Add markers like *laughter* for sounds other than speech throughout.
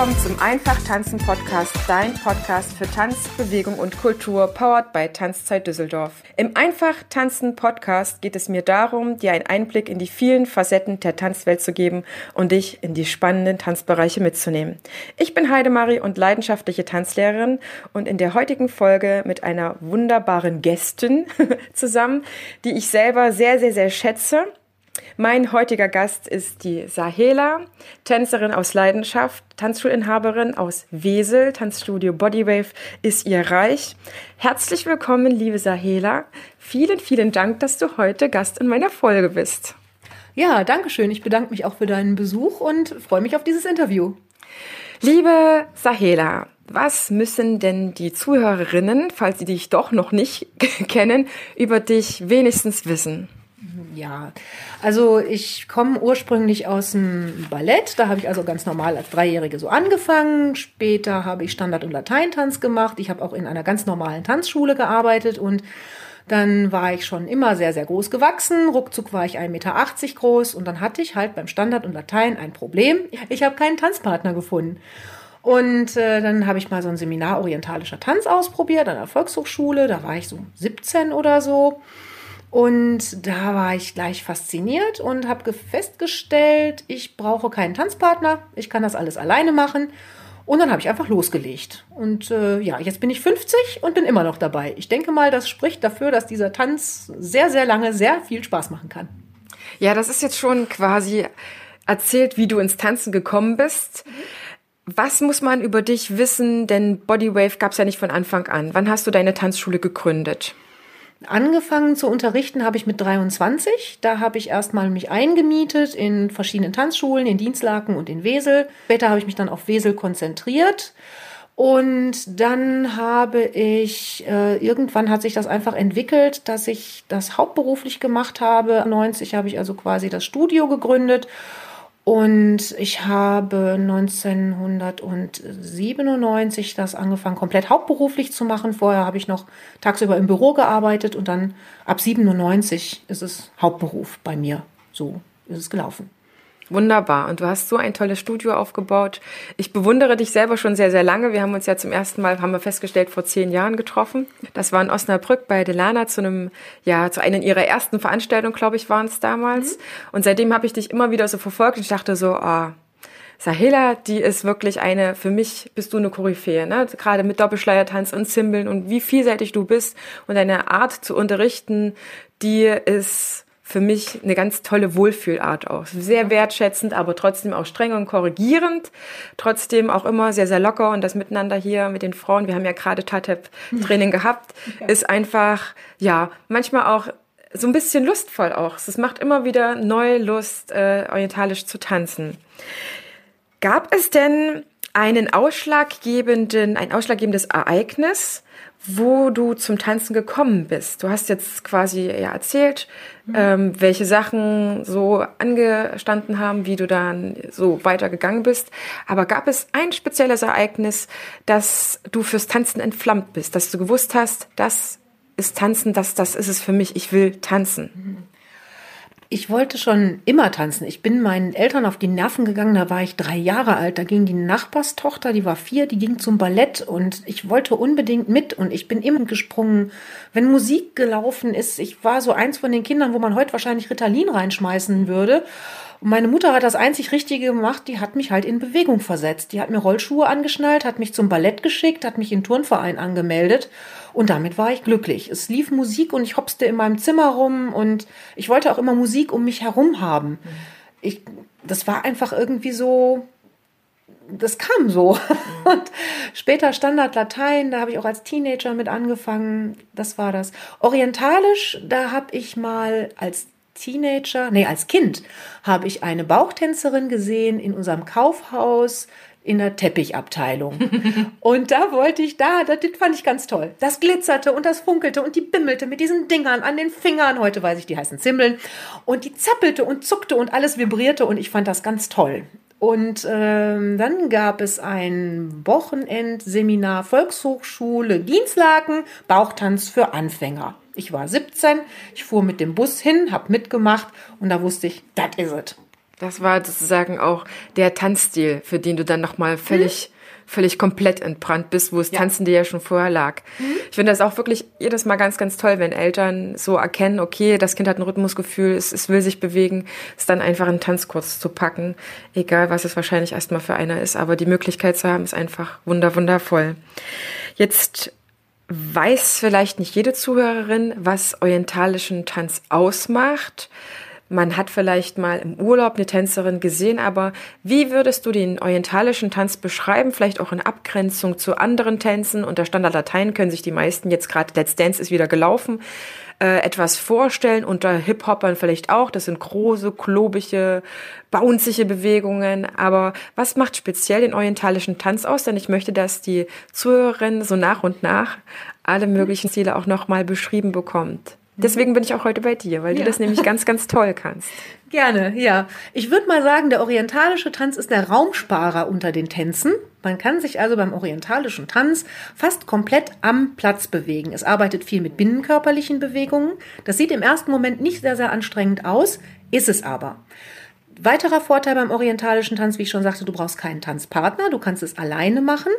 Willkommen zum Einfach Tanzen Podcast, dein Podcast für Tanz, Bewegung und Kultur, powered by Tanzzeit Düsseldorf. Im Einfach Tanzen Podcast geht es mir darum, dir einen Einblick in die vielen Facetten der Tanzwelt zu geben und dich in die spannenden Tanzbereiche mitzunehmen. Ich bin Heidemarie und leidenschaftliche Tanzlehrerin und in der heutigen Folge mit einer wunderbaren Gästin *laughs* zusammen, die ich selber sehr, sehr, sehr schätze mein heutiger Gast ist die Sahela, Tänzerin aus Leidenschaft, Tanzschulinhaberin aus Wesel, Tanzstudio Bodywave ist ihr Reich. Herzlich willkommen, liebe Sahela. Vielen, vielen Dank, dass du heute Gast in meiner Folge bist. Ja, danke schön. Ich bedanke mich auch für deinen Besuch und freue mich auf dieses Interview. Liebe Sahela, was müssen denn die Zuhörerinnen, falls sie dich doch noch nicht *laughs* kennen, über dich wenigstens wissen? Ja, also ich komme ursprünglich aus dem Ballett. Da habe ich also ganz normal als Dreijährige so angefangen. Später habe ich Standard- und Lateintanz gemacht. Ich habe auch in einer ganz normalen Tanzschule gearbeitet und dann war ich schon immer sehr, sehr groß gewachsen. Ruckzuck war ich 1,80 Meter groß und dann hatte ich halt beim Standard und Latein ein Problem. Ich habe keinen Tanzpartner gefunden. Und äh, dann habe ich mal so ein Seminar orientalischer Tanz ausprobiert an der Volkshochschule. Da war ich so 17 oder so. Und da war ich gleich fasziniert und habe festgestellt, ich brauche keinen Tanzpartner, ich kann das alles alleine machen. Und dann habe ich einfach losgelegt. Und äh, ja, jetzt bin ich 50 und bin immer noch dabei. Ich denke mal, das spricht dafür, dass dieser Tanz sehr, sehr lange sehr viel Spaß machen kann. Ja, das ist jetzt schon quasi erzählt, wie du ins Tanzen gekommen bist. Was muss man über dich wissen? Denn Bodywave gab es ja nicht von Anfang an. Wann hast du deine Tanzschule gegründet? Angefangen zu unterrichten habe ich mit 23. Da habe ich erstmal mich eingemietet in verschiedenen Tanzschulen, in Dienstlaken und in Wesel. Später habe ich mich dann auf Wesel konzentriert. Und dann habe ich, äh, irgendwann hat sich das einfach entwickelt, dass ich das hauptberuflich gemacht habe. 90 habe ich also quasi das Studio gegründet und ich habe 1997 das angefangen, komplett hauptberuflich zu machen. Vorher habe ich noch tagsüber im Büro gearbeitet und dann ab 97 ist es Hauptberuf bei mir. So ist es gelaufen. Wunderbar. Und du hast so ein tolles Studio aufgebaut. Ich bewundere dich selber schon sehr, sehr lange. Wir haben uns ja zum ersten Mal, haben wir festgestellt, vor zehn Jahren getroffen. Das war in Osnabrück bei Delana zu einem, ja, zu einer ihrer ersten Veranstaltungen, glaube ich, waren es damals. Mhm. Und seitdem habe ich dich immer wieder so verfolgt und ich dachte so, ah, oh, Sahela, die ist wirklich eine, für mich bist du eine Koryphäe, ne? gerade mit Doppelschleiertanz und Zimbeln und wie vielseitig du bist und deine Art zu unterrichten, die ist für mich eine ganz tolle Wohlfühlart auch. Sehr wertschätzend, aber trotzdem auch streng und korrigierend. Trotzdem auch immer sehr, sehr locker und das Miteinander hier mit den Frauen, wir haben ja gerade Tatep-Training gehabt, *laughs* ist einfach, ja, manchmal auch so ein bisschen lustvoll auch. Es macht immer wieder neue Lust, äh, orientalisch zu tanzen. Gab es denn einen ausschlaggebenden, ein ausschlaggebendes Ereignis, wo du zum Tanzen gekommen bist. Du hast jetzt quasi ja erzählt, mhm. ähm, welche Sachen so angestanden haben, wie du dann so weitergegangen bist. Aber gab es ein spezielles Ereignis, dass du fürs Tanzen entflammt bist, dass du gewusst hast, das ist Tanzen, das, das ist es für mich, ich will tanzen? Mhm. Ich wollte schon immer tanzen. Ich bin meinen Eltern auf die Nerven gegangen, da war ich drei Jahre alt. Da ging die Nachbarstochter, die war vier, die ging zum Ballett und ich wollte unbedingt mit und ich bin immer gesprungen. Wenn Musik gelaufen ist, ich war so eins von den Kindern, wo man heute wahrscheinlich Ritalin reinschmeißen würde. Und meine Mutter hat das einzig Richtige gemacht, die hat mich halt in Bewegung versetzt. Die hat mir Rollschuhe angeschnallt, hat mich zum Ballett geschickt, hat mich in Turnverein angemeldet und damit war ich glücklich. Es lief Musik und ich hopste in meinem Zimmer rum und ich wollte auch immer Musik um mich herum haben. Ich, das war einfach irgendwie so, das kam so. *laughs* Und später Standard Latein, da habe ich auch als Teenager mit angefangen. Das war das. Orientalisch, da habe ich mal als Teenager, nee, als Kind habe ich eine Bauchtänzerin gesehen in unserem Kaufhaus in der Teppichabteilung. und da wollte ich da, das, das fand ich ganz toll. Das glitzerte und das funkelte und die bimmelte mit diesen Dingern an den Fingern. Heute weiß ich, die heißen Zimmeln. Und die zappelte und zuckte und alles vibrierte und ich fand das ganz toll. Und ähm, dann gab es ein Wochenendseminar Volkshochschule Dienstlaken, Bauchtanz für Anfänger. Ich war 17, ich fuhr mit dem Bus hin, hab mitgemacht und da wusste ich, das is it. Das war sozusagen auch der Tanzstil, für den du dann nochmal völlig, hm? völlig komplett entbrannt bist, wo das ja. Tanzen dir ja schon vorher lag. Hm? Ich finde das auch wirklich jedes Mal ganz, ganz toll, wenn Eltern so erkennen, okay, das Kind hat ein Rhythmusgefühl, es, es will sich bewegen, es dann einfach einen Tanzkurs zu packen, egal was es wahrscheinlich erstmal für einer ist, aber die Möglichkeit zu haben, ist einfach wunder, wundervoll. Jetzt weiß vielleicht nicht jede Zuhörerin, was orientalischen Tanz ausmacht. Man hat vielleicht mal im Urlaub eine Tänzerin gesehen, aber wie würdest du den orientalischen Tanz beschreiben? Vielleicht auch in Abgrenzung zu anderen Tänzen. Unter Standard Latein können sich die meisten jetzt gerade Let's Dance ist wieder gelaufen äh, etwas vorstellen, unter Hip-Hoppern vielleicht auch. Das sind große, klobige, bounzige Bewegungen. Aber was macht speziell den orientalischen Tanz aus? Denn ich möchte, dass die Zuhörerin so nach und nach alle möglichen Ziele auch nochmal beschrieben bekommt. Deswegen bin ich auch heute bei dir, weil ja. du das nämlich ganz, ganz toll kannst. *laughs* Gerne, ja. Ich würde mal sagen, der orientalische Tanz ist der Raumsparer unter den Tänzen. Man kann sich also beim orientalischen Tanz fast komplett am Platz bewegen. Es arbeitet viel mit binnenkörperlichen Bewegungen. Das sieht im ersten Moment nicht sehr, sehr anstrengend aus, ist es aber. Weiterer Vorteil beim orientalischen Tanz, wie ich schon sagte, du brauchst keinen Tanzpartner, du kannst es alleine machen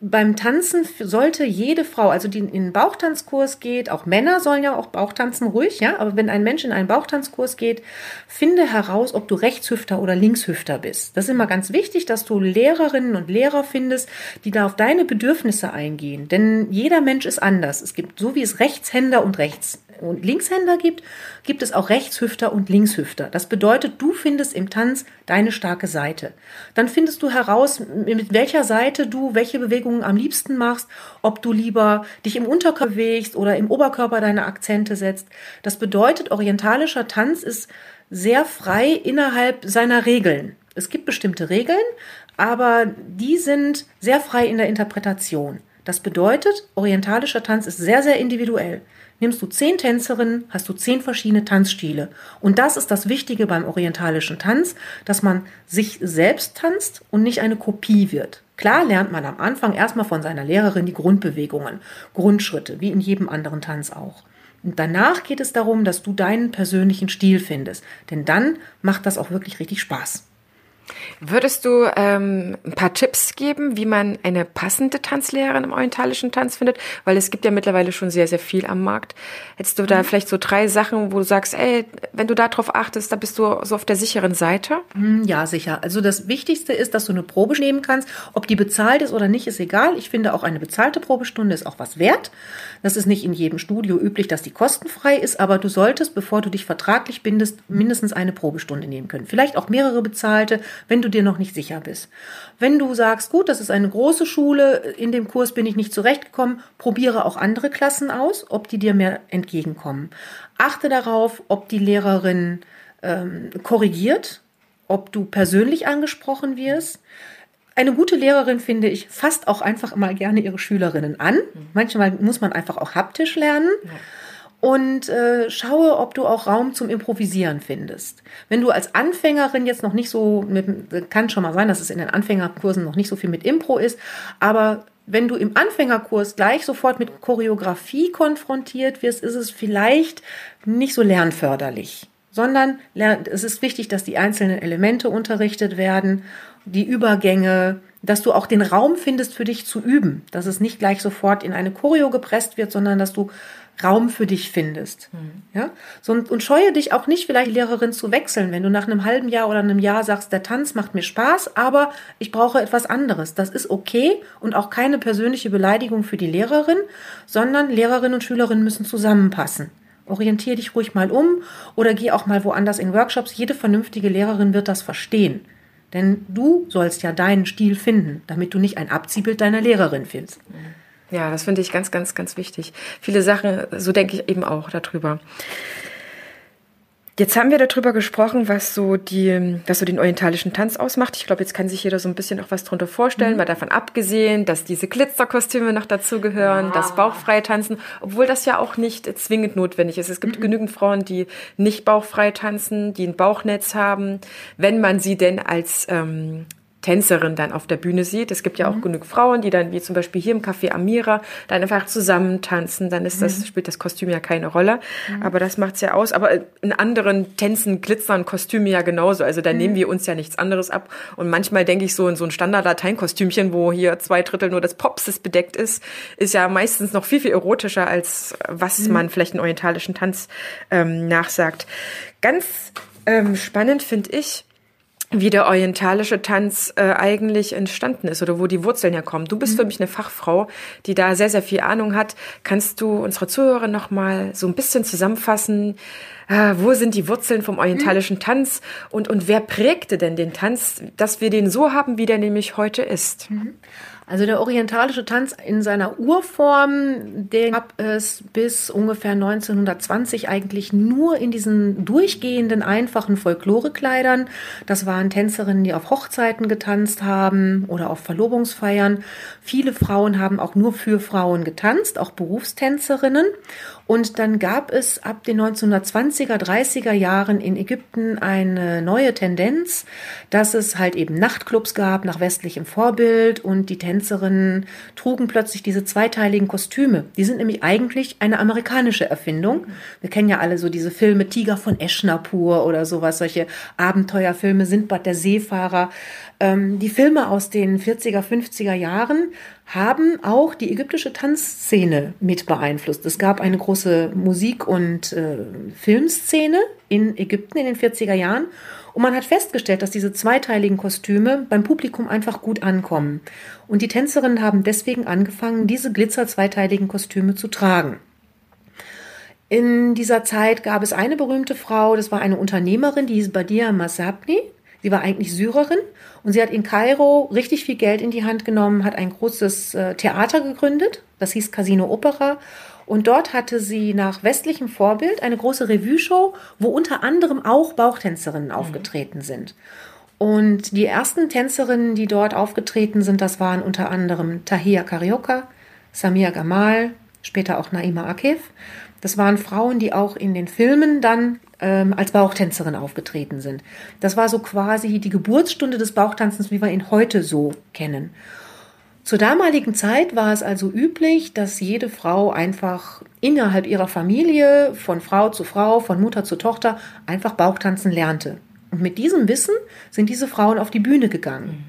beim Tanzen sollte jede Frau, also die in den Bauchtanzkurs geht, auch Männer sollen ja auch Bauchtanzen ruhig, ja, aber wenn ein Mensch in einen Bauchtanzkurs geht, finde heraus, ob du Rechtshüfter oder Linkshüfter bist. Das ist immer ganz wichtig, dass du Lehrerinnen und Lehrer findest, die da auf deine Bedürfnisse eingehen. Denn jeder Mensch ist anders. Es gibt, so wie es Rechtshänder und Rechts und Linkshänder gibt, gibt es auch Rechtshüfter und Linkshüfter. Das bedeutet, du findest im Tanz deine starke Seite. Dann findest du heraus, mit welcher Seite du welche Bewegungen am liebsten machst, ob du lieber dich im Unterkörper bewegst oder im Oberkörper deine Akzente setzt. Das bedeutet, orientalischer Tanz ist sehr frei innerhalb seiner Regeln. Es gibt bestimmte Regeln, aber die sind sehr frei in der Interpretation. Das bedeutet, orientalischer Tanz ist sehr, sehr individuell nimmst du zehn Tänzerinnen, hast du zehn verschiedene Tanzstile. Und das ist das Wichtige beim orientalischen Tanz, dass man sich selbst tanzt und nicht eine Kopie wird. Klar lernt man am Anfang erstmal von seiner Lehrerin die Grundbewegungen, Grundschritte, wie in jedem anderen Tanz auch. Und danach geht es darum, dass du deinen persönlichen Stil findest. Denn dann macht das auch wirklich richtig Spaß. Würdest du ähm, ein paar Tipps geben, wie man eine passende Tanzlehrerin im orientalischen Tanz findet? Weil es gibt ja mittlerweile schon sehr, sehr viel am Markt. Hättest du da mhm. vielleicht so drei Sachen, wo du sagst, ey, wenn du da drauf achtest, da bist du so auf der sicheren Seite? Mhm, ja, sicher. Also das Wichtigste ist, dass du eine Probe nehmen kannst. Ob die bezahlt ist oder nicht, ist egal. Ich finde auch eine bezahlte Probestunde ist auch was wert. Das ist nicht in jedem Studio üblich, dass die kostenfrei ist, aber du solltest, bevor du dich vertraglich bindest, mindestens eine Probestunde nehmen können. Vielleicht auch mehrere bezahlte, wenn du dir noch nicht sicher bist. Wenn du sagst, gut, das ist eine große Schule, in dem Kurs bin ich nicht zurechtgekommen, probiere auch andere Klassen aus, ob die dir mehr entgegenkommen. Achte darauf, ob die Lehrerin ähm, korrigiert, ob du persönlich angesprochen wirst. Eine gute Lehrerin, finde ich, fasst auch einfach mal gerne ihre Schülerinnen an. Manchmal muss man einfach auch haptisch lernen. Ja. Und äh, schaue, ob du auch Raum zum Improvisieren findest. Wenn du als Anfängerin jetzt noch nicht so, mit, kann schon mal sein, dass es in den Anfängerkursen noch nicht so viel mit Impro ist, aber wenn du im Anfängerkurs gleich sofort mit Choreografie konfrontiert wirst, ist es vielleicht nicht so lernförderlich sondern es ist wichtig, dass die einzelnen Elemente unterrichtet werden die Übergänge, dass du auch den Raum findest für dich zu üben, dass es nicht gleich sofort in eine Choreo gepresst wird, sondern dass du Raum für dich findest. Mhm. Ja? So, und, und scheue dich auch nicht, vielleicht Lehrerin zu wechseln, wenn du nach einem halben Jahr oder einem Jahr sagst, der Tanz macht mir Spaß, aber ich brauche etwas anderes. Das ist okay und auch keine persönliche Beleidigung für die Lehrerin, sondern Lehrerin und Schülerin müssen zusammenpassen. Orientier dich ruhig mal um oder geh auch mal woanders in Workshops. Jede vernünftige Lehrerin wird das verstehen. Denn du sollst ja deinen Stil finden, damit du nicht ein Abziehbild deiner Lehrerin findest. Ja, das finde ich ganz, ganz, ganz wichtig. Viele Sachen, so denke ich eben auch darüber. Jetzt haben wir darüber gesprochen, was so die, was so den orientalischen Tanz ausmacht. Ich glaube, jetzt kann sich jeder so ein bisschen auch was darunter vorstellen, mhm. mal davon abgesehen, dass diese Glitzerkostüme noch dazugehören, ja. das bauchfreie Tanzen, obwohl das ja auch nicht zwingend notwendig ist. Es gibt mhm. genügend Frauen, die nicht bauchfrei tanzen, die ein Bauchnetz haben, wenn man sie denn als ähm, Tänzerin dann auf der Bühne sieht. Es gibt ja auch mhm. genug Frauen, die dann, wie zum Beispiel hier im Café Amira, dann einfach zusammen tanzen. Dann ist das, mhm. spielt das Kostüm ja keine Rolle. Mhm. Aber das macht's ja aus. Aber in anderen Tänzen glitzern Kostüme ja genauso. Also da nehmen mhm. wir uns ja nichts anderes ab. Und manchmal denke ich so in so ein Standard-Lateinkostümchen, wo hier zwei Drittel nur des Popses bedeckt ist, ist ja meistens noch viel, viel erotischer, als was mhm. man vielleicht in orientalischen Tanz ähm, nachsagt. Ganz ähm, spannend finde ich, wie der orientalische Tanz äh, eigentlich entstanden ist oder wo die Wurzeln herkommen. Du bist mhm. für mich eine Fachfrau, die da sehr, sehr viel Ahnung hat. Kannst du unsere Zuhörer noch mal so ein bisschen zusammenfassen? Äh, wo sind die Wurzeln vom orientalischen mhm. Tanz und, und wer prägte denn den Tanz, dass wir den so haben, wie der nämlich heute ist? Mhm. Also der orientalische Tanz in seiner Urform, den gab es bis ungefähr 1920 eigentlich nur in diesen durchgehenden, einfachen Folklorekleidern. Das waren Tänzerinnen, die auf Hochzeiten getanzt haben oder auf Verlobungsfeiern. Viele Frauen haben auch nur für Frauen getanzt, auch Berufstänzerinnen. Und dann gab es ab den 1920er, 30er Jahren in Ägypten eine neue Tendenz, dass es halt eben Nachtclubs gab nach westlichem Vorbild und die Tänzerinnen trugen plötzlich diese zweiteiligen Kostüme. Die sind nämlich eigentlich eine amerikanische Erfindung. Wir kennen ja alle so diese Filme Tiger von Eschnapur oder sowas, solche Abenteuerfilme, Sindbad der Seefahrer. Ähm, die Filme aus den 40er, 50er Jahren haben auch die ägyptische Tanzszene mit beeinflusst. Es gab eine große Musik- und äh, Filmszene in Ägypten in den 40er Jahren und man hat festgestellt, dass diese zweiteiligen Kostüme beim Publikum einfach gut ankommen. Und die Tänzerinnen haben deswegen angefangen, diese glitzer-zweiteiligen Kostüme zu tragen. In dieser Zeit gab es eine berühmte Frau, das war eine Unternehmerin, die hieß Badia Masabni. Sie war eigentlich Syrerin und sie hat in Kairo richtig viel Geld in die Hand genommen, hat ein großes äh, Theater gegründet, das hieß Casino Opera. Und dort hatte sie nach westlichem Vorbild eine große Revue-Show, wo unter anderem auch Bauchtänzerinnen mhm. aufgetreten sind. Und die ersten Tänzerinnen, die dort aufgetreten sind, das waren unter anderem Tahia Karioka, Samia Gamal, später auch Naima Akif. Das waren Frauen, die auch in den Filmen dann ähm, als Bauchtänzerin aufgetreten sind. Das war so quasi die Geburtsstunde des Bauchtanzens, wie wir ihn heute so kennen. Zur damaligen Zeit war es also üblich, dass jede Frau einfach innerhalb ihrer Familie, von Frau zu Frau, von Mutter zu Tochter, einfach Bauchtanzen lernte. Und mit diesem Wissen sind diese Frauen auf die Bühne gegangen. Mhm.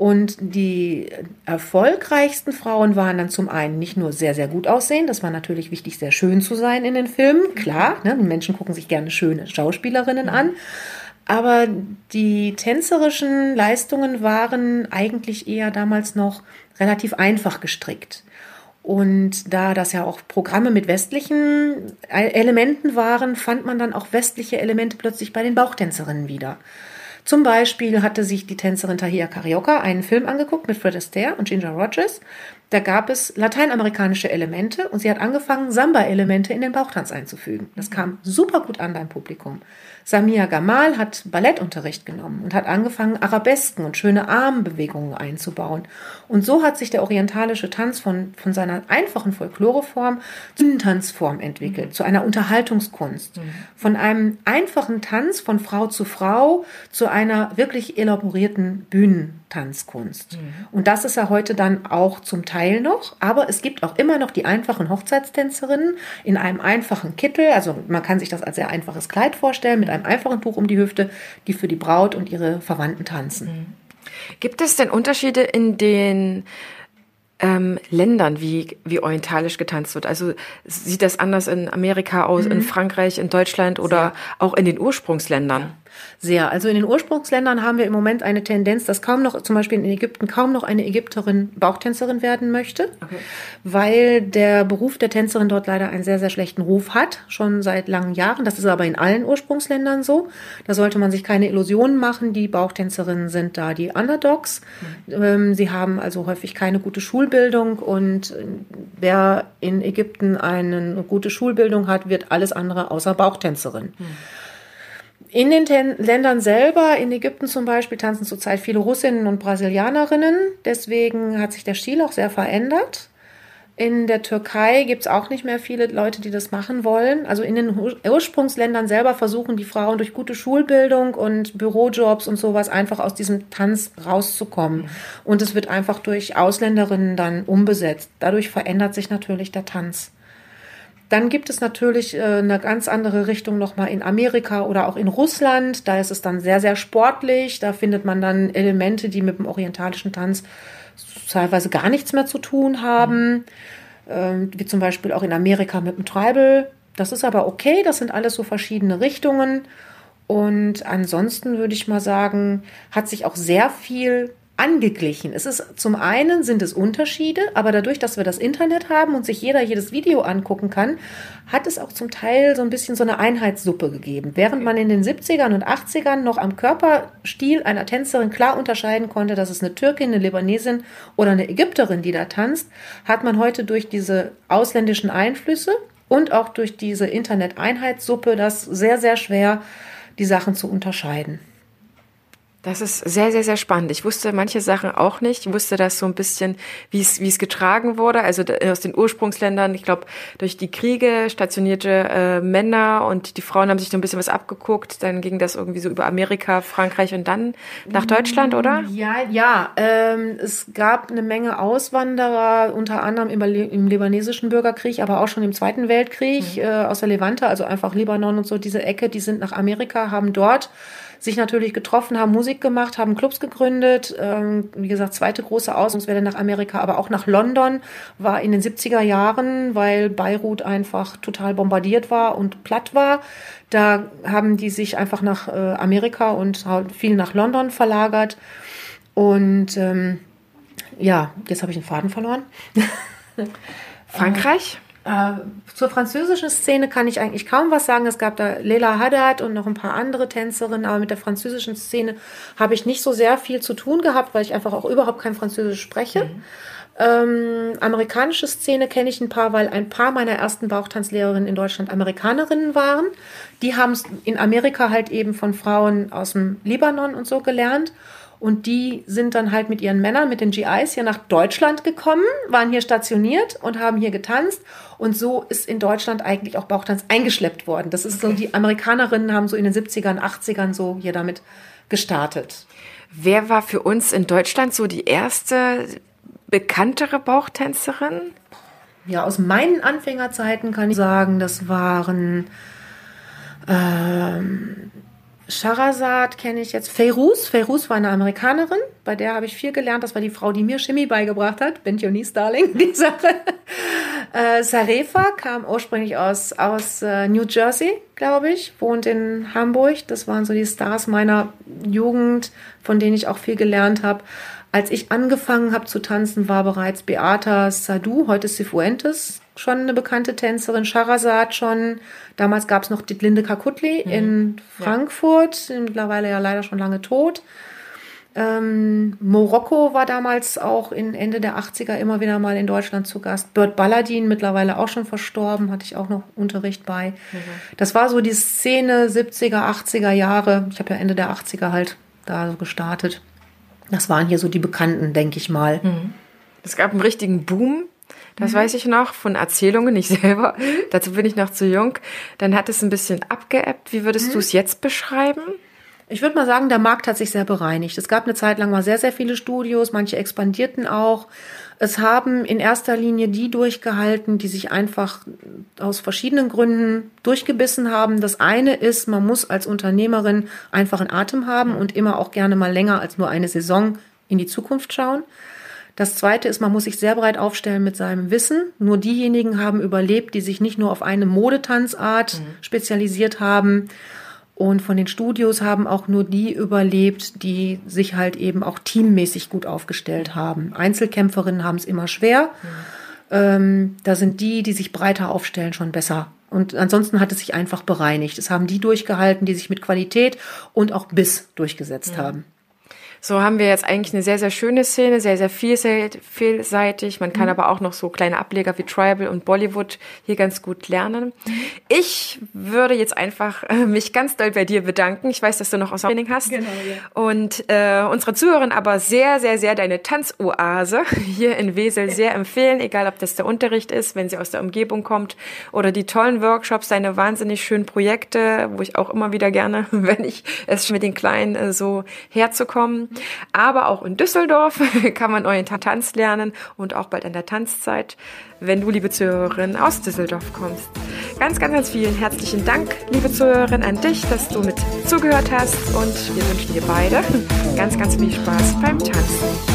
Und die erfolgreichsten Frauen waren dann zum einen nicht nur sehr, sehr gut aussehen, das war natürlich wichtig, sehr schön zu sein in den Filmen, klar, ne, die Menschen gucken sich gerne schöne Schauspielerinnen an, aber die tänzerischen Leistungen waren eigentlich eher damals noch relativ einfach gestrickt. Und da das ja auch Programme mit westlichen Elementen waren, fand man dann auch westliche Elemente plötzlich bei den Bauchtänzerinnen wieder. Zum Beispiel hatte sich die Tänzerin Tahia Carioca einen Film angeguckt mit Fred Astaire und Ginger Rogers. Da gab es lateinamerikanische Elemente und sie hat angefangen, Samba-Elemente in den Bauchtanz einzufügen. Das kam super gut an beim Publikum. Samia Gamal hat Ballettunterricht genommen und hat angefangen, Arabesken und schöne Armbewegungen einzubauen. Und so hat sich der orientalische Tanz von, von seiner einfachen Folkloreform zu einer Tanzform entwickelt, mhm. zu einer Unterhaltungskunst. Mhm. Von einem einfachen Tanz von Frau zu Frau zu einer wirklich elaborierten Bühnentanzkunst. Mhm. Und das ist ja heute dann auch zum Teil noch, aber es gibt auch immer noch die einfachen Hochzeitstänzerinnen in einem einfachen Kittel, also man kann sich das als sehr einfaches Kleid vorstellen, mit einem einfachen Tuch um die Hüfte, die für die Braut und ihre Verwandten tanzen. Gibt es denn Unterschiede in den ähm, Ländern, wie, wie orientalisch getanzt wird. Also sieht das anders in Amerika aus, mhm. in Frankreich, in Deutschland oder Sehr. auch in den Ursprungsländern? Ja. Sehr. Also in den Ursprungsländern haben wir im Moment eine Tendenz, dass kaum noch, zum Beispiel in Ägypten, kaum noch eine Ägypterin Bauchtänzerin werden möchte, okay. weil der Beruf der Tänzerin dort leider einen sehr, sehr schlechten Ruf hat, schon seit langen Jahren. Das ist aber in allen Ursprungsländern so. Da sollte man sich keine Illusionen machen. Die Bauchtänzerinnen sind da die Underdogs. Mhm. Sie haben also häufig keine gute Schulbildung und wer in Ägypten eine gute Schulbildung hat, wird alles andere außer Bauchtänzerin. Mhm. In den Ten Ländern selber, in Ägypten zum Beispiel, tanzen zurzeit viele Russinnen und Brasilianerinnen. Deswegen hat sich der Stil auch sehr verändert. In der Türkei gibt es auch nicht mehr viele Leute, die das machen wollen. Also in den Ursprungsländern selber versuchen die Frauen durch gute Schulbildung und Bürojobs und sowas einfach aus diesem Tanz rauszukommen. Und es wird einfach durch Ausländerinnen dann umbesetzt. Dadurch verändert sich natürlich der Tanz. Dann gibt es natürlich äh, eine ganz andere Richtung nochmal in Amerika oder auch in Russland. Da ist es dann sehr, sehr sportlich. Da findet man dann Elemente, die mit dem orientalischen Tanz teilweise gar nichts mehr zu tun haben, ähm, wie zum Beispiel auch in Amerika mit dem Tribal. Das ist aber okay, das sind alles so verschiedene Richtungen. Und ansonsten würde ich mal sagen, hat sich auch sehr viel angeglichen. Es ist zum einen sind es Unterschiede, aber dadurch, dass wir das Internet haben und sich jeder jedes Video angucken kann, hat es auch zum Teil so ein bisschen so eine Einheitssuppe gegeben. Während man in den 70ern und 80ern noch am Körperstil einer Tänzerin klar unterscheiden konnte, dass es eine Türkin, eine Libanesin oder eine Ägypterin, die da tanzt, hat man heute durch diese ausländischen Einflüsse und auch durch diese Internet-Einheitssuppe das sehr, sehr schwer, die Sachen zu unterscheiden. Das ist sehr, sehr, sehr spannend. Ich wusste manche Sachen auch nicht. Ich wusste das so ein bisschen, wie es, wie es getragen wurde. Also aus den Ursprungsländern, ich glaube, durch die Kriege stationierte äh, Männer und die Frauen haben sich so ein bisschen was abgeguckt. Dann ging das irgendwie so über Amerika, Frankreich und dann nach Deutschland, oder? Ja, ja. Ähm, es gab eine Menge Auswanderer, unter anderem im, im libanesischen Bürgerkrieg, aber auch schon im Zweiten Weltkrieg mhm. äh, aus der Levante, also einfach Libanon und so diese Ecke. Die sind nach Amerika, haben dort sich natürlich getroffen, haben Musik gemacht, haben Clubs gegründet. Ähm, wie gesagt, zweite große Ausgangswelle nach Amerika, aber auch nach London war in den 70er Jahren, weil Beirut einfach total bombardiert war und platt war. Da haben die sich einfach nach äh, Amerika und viel nach London verlagert. Und ähm, ja, jetzt habe ich den Faden verloren. *laughs* Frankreich? Äh, zur französischen Szene kann ich eigentlich kaum was sagen. Es gab da Leila Haddad und noch ein paar andere Tänzerinnen, aber mit der französischen Szene habe ich nicht so sehr viel zu tun gehabt, weil ich einfach auch überhaupt kein Französisch spreche. Mhm. Ähm, amerikanische Szene kenne ich ein paar, weil ein paar meiner ersten Bauchtanzlehrerinnen in Deutschland Amerikanerinnen waren. Die haben es in Amerika halt eben von Frauen aus dem Libanon und so gelernt. Und die sind dann halt mit ihren Männern, mit den GIs hier nach Deutschland gekommen, waren hier stationiert und haben hier getanzt. Und so ist in Deutschland eigentlich auch Bauchtanz eingeschleppt worden. Das ist so, die Amerikanerinnen haben so in den 70ern, 80ern so hier damit gestartet. Wer war für uns in Deutschland so die erste bekanntere Bauchtänzerin? Ja, aus meinen Anfängerzeiten kann ich sagen, das waren ähm, Shahrazad kenne ich jetzt. Feiruz. Feiruz war eine Amerikanerin. Bei der habe ich viel gelernt. Das war die Frau, die mir Chemie beigebracht hat. Bentionis Darling, *laughs* die Sache. Äh, Sarefa kam ursprünglich aus, aus äh, New Jersey, glaube ich. Wohnt in Hamburg. Das waren so die Stars meiner Jugend, von denen ich auch viel gelernt habe. Als ich angefangen habe zu tanzen, war bereits Beata Sadu, heute Sifuentes, schon eine bekannte Tänzerin, Sharazad schon. Damals gab es noch Ditlinde Kakutli mhm. in Frankfurt, ja. mittlerweile ja leider schon lange tot. Ähm, Morocco war damals auch in Ende der 80er immer wieder mal in Deutschland zu Gast. Bert Balladin, mittlerweile auch schon verstorben, hatte ich auch noch Unterricht bei. Mhm. Das war so die Szene 70er, 80er Jahre. Ich habe ja Ende der 80er halt da so gestartet. Das waren hier so die Bekannten, denke ich mal. Mhm. Es gab einen richtigen Boom das mhm. weiß ich noch von Erzählungen, nicht *laughs* selber. Mhm. Dazu bin ich noch zu jung. Dann hat es ein bisschen abgeebbt. Wie würdest mhm. du es jetzt beschreiben? Ich würde mal sagen, der Markt hat sich sehr bereinigt. Es gab eine Zeit lang mal sehr, sehr viele Studios, manche expandierten auch. Es haben in erster Linie die durchgehalten, die sich einfach aus verschiedenen Gründen durchgebissen haben. Das eine ist, man muss als Unternehmerin einfach einen Atem haben und immer auch gerne mal länger als nur eine Saison in die Zukunft schauen. Das zweite ist, man muss sich sehr breit aufstellen mit seinem Wissen. Nur diejenigen haben überlebt, die sich nicht nur auf eine Modetanzart mhm. spezialisiert haben. Und von den Studios haben auch nur die überlebt, die sich halt eben auch teammäßig gut aufgestellt haben. Einzelkämpferinnen haben es immer schwer. Mhm. Ähm, da sind die, die sich breiter aufstellen, schon besser. Und ansonsten hat es sich einfach bereinigt. Es haben die durchgehalten, die sich mit Qualität und auch Biss durchgesetzt mhm. haben. So haben wir jetzt eigentlich eine sehr, sehr schöne Szene, sehr, sehr vielseitig. Man kann mhm. aber auch noch so kleine Ableger wie Tribal und Bollywood hier ganz gut lernen. Mhm. Ich würde jetzt einfach äh, mich ganz doll bei dir bedanken. Ich weiß, dass du noch aus Training hast. Genau, ja. Und äh, unsere Zuhörerin aber sehr, sehr, sehr deine Tanzoase *laughs* hier in Wesel sehr empfehlen, egal ob das der Unterricht ist, wenn sie aus der Umgebung kommt oder die tollen Workshops, deine wahnsinnig schönen Projekte, wo ich auch immer wieder gerne, *laughs* wenn ich es mit den Kleinen äh, so herzukommen. Aber auch in Düsseldorf *laughs* kann man euren Tanz lernen und auch bald an der Tanzzeit, wenn du, liebe Zuhörerin, aus Düsseldorf kommst. Ganz, ganz, ganz vielen herzlichen Dank, liebe Zuhörerin, an dich, dass du mit zugehört hast und wir wünschen dir beide *laughs* ganz, ganz viel Spaß beim Tanzen.